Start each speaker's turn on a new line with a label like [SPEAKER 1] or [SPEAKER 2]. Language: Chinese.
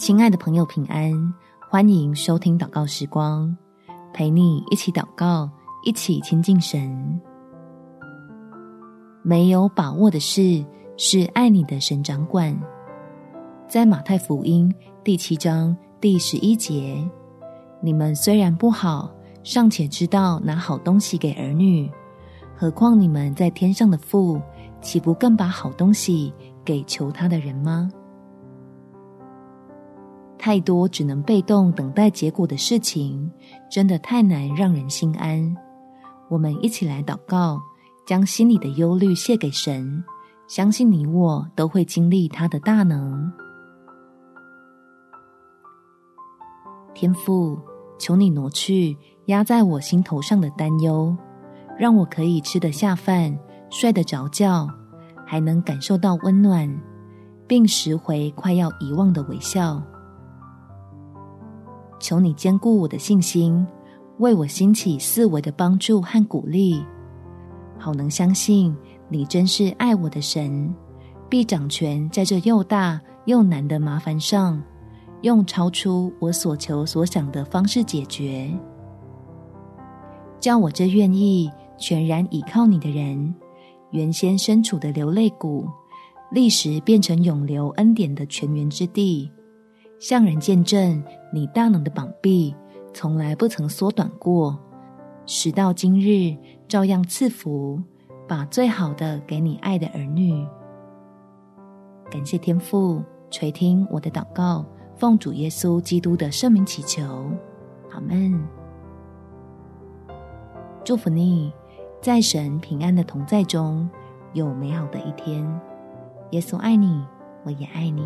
[SPEAKER 1] 亲爱的朋友，平安！欢迎收听祷告时光，陪你一起祷告，一起亲近神。没有把握的事，是爱你的神掌管。在马太福音第七章第十一节，你们虽然不好，尚且知道拿好东西给儿女，何况你们在天上的父，岂不更把好东西给求他的人吗？太多只能被动等待结果的事情，真的太难让人心安。我们一起来祷告，将心里的忧虑卸给神，相信你我都会经历他的大能。天父，求你挪去压在我心头上的担忧，让我可以吃得下饭，睡得着觉，还能感受到温暖，并拾回快要遗忘的微笑。求你坚固我的信心，为我兴起四维的帮助和鼓励，好能相信你真是爱我的神，必掌权在这又大又难的麻烦上，用超出我所求所想的方式解决，叫我这愿意全然倚靠你的人，原先身处的流泪谷，立时变成永流恩典的泉源之地。向人见证你大能的膀臂，从来不曾缩短过，时到今日照样赐福，把最好的给你爱的儿女。感谢天父垂听我的祷告，奉主耶稣基督的圣名祈求，阿门。祝福你，在神平安的同在中有美好的一天。耶稣爱你，我也爱你。